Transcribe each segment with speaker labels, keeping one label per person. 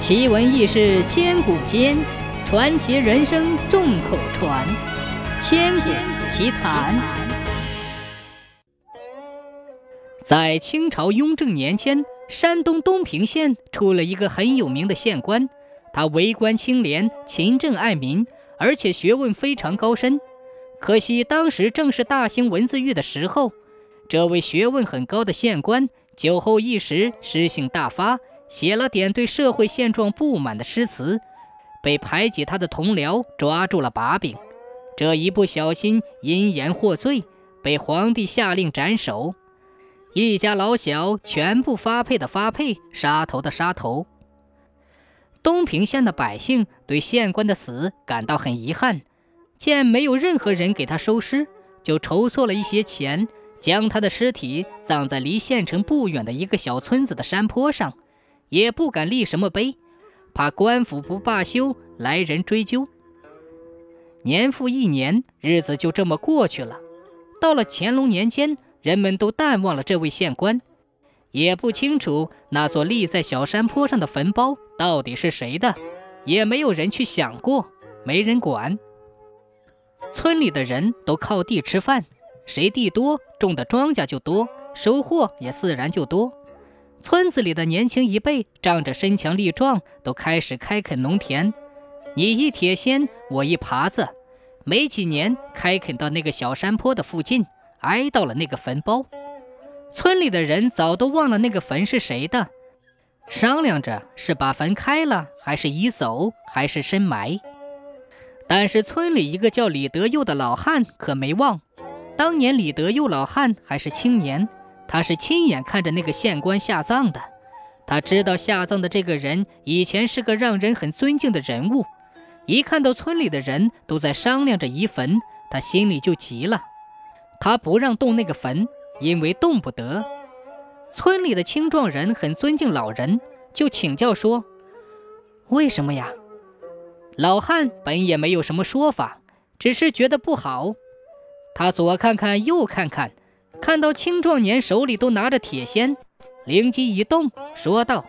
Speaker 1: 奇闻异事千古间，传奇人生众口传。千古奇谈。在清朝雍正年间，山东东平县出了一个很有名的县官，他为官清廉、勤政爱民，而且学问非常高深。可惜当时正是大兴文字狱的时候，这位学问很高的县官酒后一时诗性大发。写了点对社会现状不满的诗词，被排挤他的同僚抓住了把柄。这一不小心因言获罪，被皇帝下令斩首。一家老小全部发配的发配，杀头的杀头。东平县的百姓对县官的死感到很遗憾，见没有任何人给他收尸，就筹措了一些钱，将他的尸体葬在离县城不远的一个小村子的山坡上。也不敢立什么碑，怕官府不罢休，来人追究。年复一年，日子就这么过去了。到了乾隆年间，人们都淡忘了这位县官，也不清楚那座立在小山坡上的坟包到底是谁的，也没有人去想过，没人管。村里的人都靠地吃饭，谁地多，种的庄稼就多，收获也自然就多。村子里的年轻一辈仗着身强力壮，都开始开垦农田。你一铁锨，我一耙子，没几年开垦到那个小山坡的附近，挨到了那个坟包。村里的人早都忘了那个坟是谁的，商量着是把坟开了，还是移走，还是深埋。但是村里一个叫李德佑的老汉可没忘，当年李德佑老汉还是青年。他是亲眼看着那个县官下葬的，他知道下葬的这个人以前是个让人很尊敬的人物。一看到村里的人都在商量着移坟，他心里就急了。他不让动那个坟，因为动不得。村里的青壮人很尊敬老人，就请教说：“为什么呀？”老汉本也没有什么说法，只是觉得不好。他左看看，右看看。看到青壮年手里都拿着铁锨，灵机一动，说道：“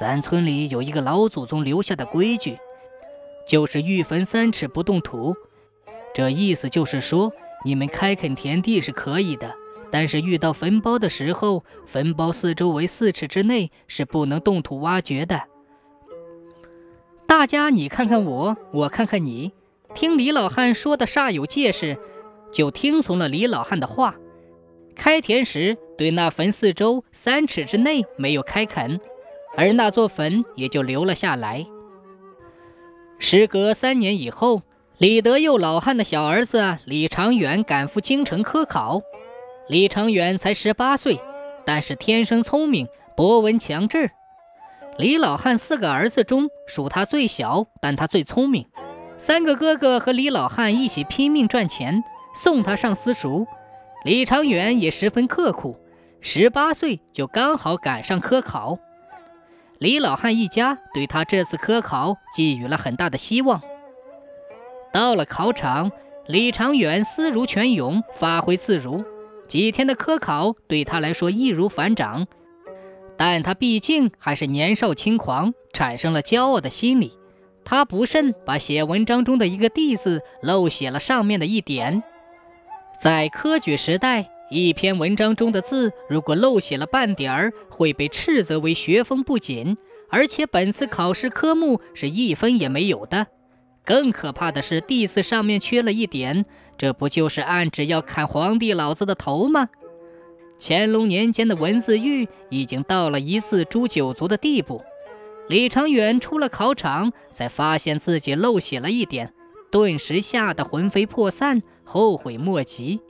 Speaker 1: 咱村里有一个老祖宗留下的规矩，就是遇坟三尺不动土。这意思就是说，你们开垦田地是可以的，但是遇到坟包的时候，坟包四周围四尺之内是不能动土挖掘的。大家你看看我，我看看你，听李老汉说的煞有介事，就听从了李老汉的话。”开田时，对那坟四周三尺之内没有开垦，而那座坟也就留了下来。时隔三年以后，李德佑老汉的小儿子李长远赶赴京城科考。李长远才十八岁，但是天生聪明，博闻强志。李老汉四个儿子中属他最小，但他最聪明。三个哥哥和李老汉一起拼命赚钱，送他上私塾。李长远也十分刻苦，十八岁就刚好赶上科考。李老汉一家对他这次科考寄予了很大的希望。到了考场，李长远思如泉涌，发挥自如。几天的科考对他来说易如反掌，但他毕竟还是年少轻狂，产生了骄傲的心理。他不慎把写文章中的一个“地”字漏写了上面的一点。在科举时代，一篇文章中的字如果漏写了半点儿，会被斥责为学风不谨，而且本次考试科目是一分也没有的。更可怕的是，第四上面缺了一点，这不就是暗指要砍皇帝老子的头吗？乾隆年间的文字狱已经到了一字诛九族的地步。李长远出了考场，才发现自己漏写了一点。顿时吓得魂飞魄散，后悔莫及。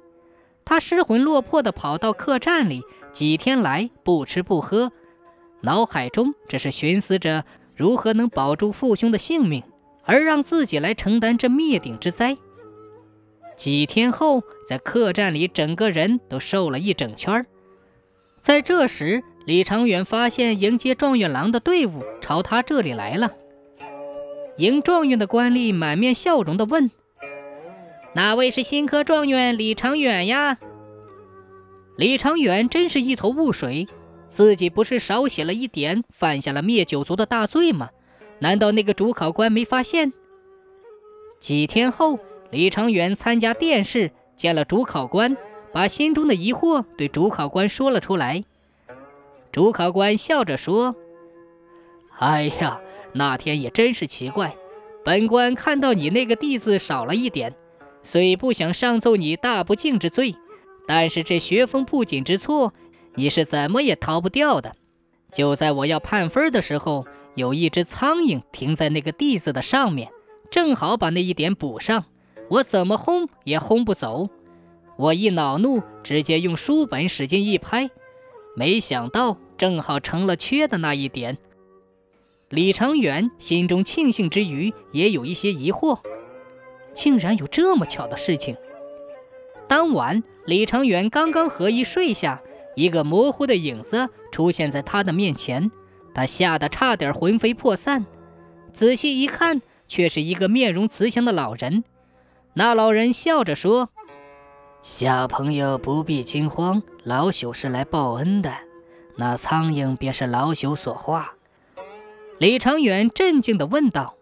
Speaker 1: 他失魂落魄地跑到客栈里，几天来不吃不喝，脑海中只是寻思着如何能保住父兄的性命，而让自己来承担这灭顶之灾。几天后，在客栈里，整个人都瘦了一整圈。在这时，李长远发现迎接状元郎的队伍朝他这里来了。迎状元的官吏满面笑容地问：“哪位是新科状元李长远呀？”李长远真是一头雾水，自己不是少写了一点，犯下了灭九族的大罪吗？难道那个主考官没发现？几天后，李长远参加殿试，见了主考官，把心中的疑惑对主考官说了出来。主考官笑着说：“哎呀，那天也真是奇怪，本官看到你那个‘弟’字少了一点，虽不想上奏你大不敬之罪，但是这学风不谨之错。”你是怎么也逃不掉的。就在我要判分的时候，有一只苍蝇停在那个地字的上面，正好把那一点补上。我怎么轰也轰不走。我一恼怒，直接用书本使劲一拍，没想到正好成了缺的那一点。李长远心中庆幸之余，也有一些疑惑：竟然有这么巧的事情。当晚，李长远刚刚和衣睡下。一个模糊的影子出现在他的面前，他吓得差点魂飞魄散。仔细一看，却是一个面容慈祥的老人。那老人笑着说：“小朋友不必惊慌，老朽是来报恩的。那苍蝇便是老朽所化。”李长远镇静地问道：“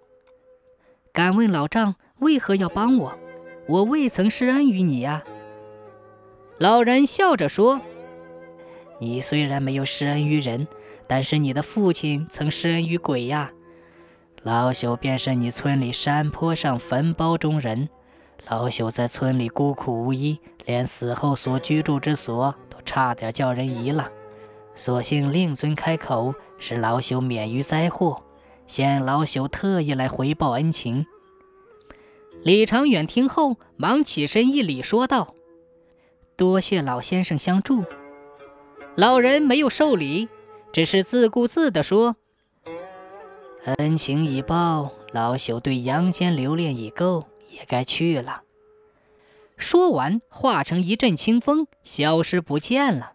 Speaker 1: 敢问老丈为何要帮我？我未曾施恩于你呀。”老人笑着说。你虽然没有施恩于人，但是你的父亲曾施恩于鬼呀。老朽便是你村里山坡上坟包中人。老朽在村里孤苦无依，连死后所居住之所都差点叫人移了。所幸令尊开口，使老朽免于灾祸。现老朽特意来回报恩情。李长远听后，忙起身一礼，说道：“多谢老先生相助。”老人没有受礼，只是自顾自地说：“恩情已报，老朽对阳间留恋已够，也该去了。”说完，化成一阵清风，消失不见了。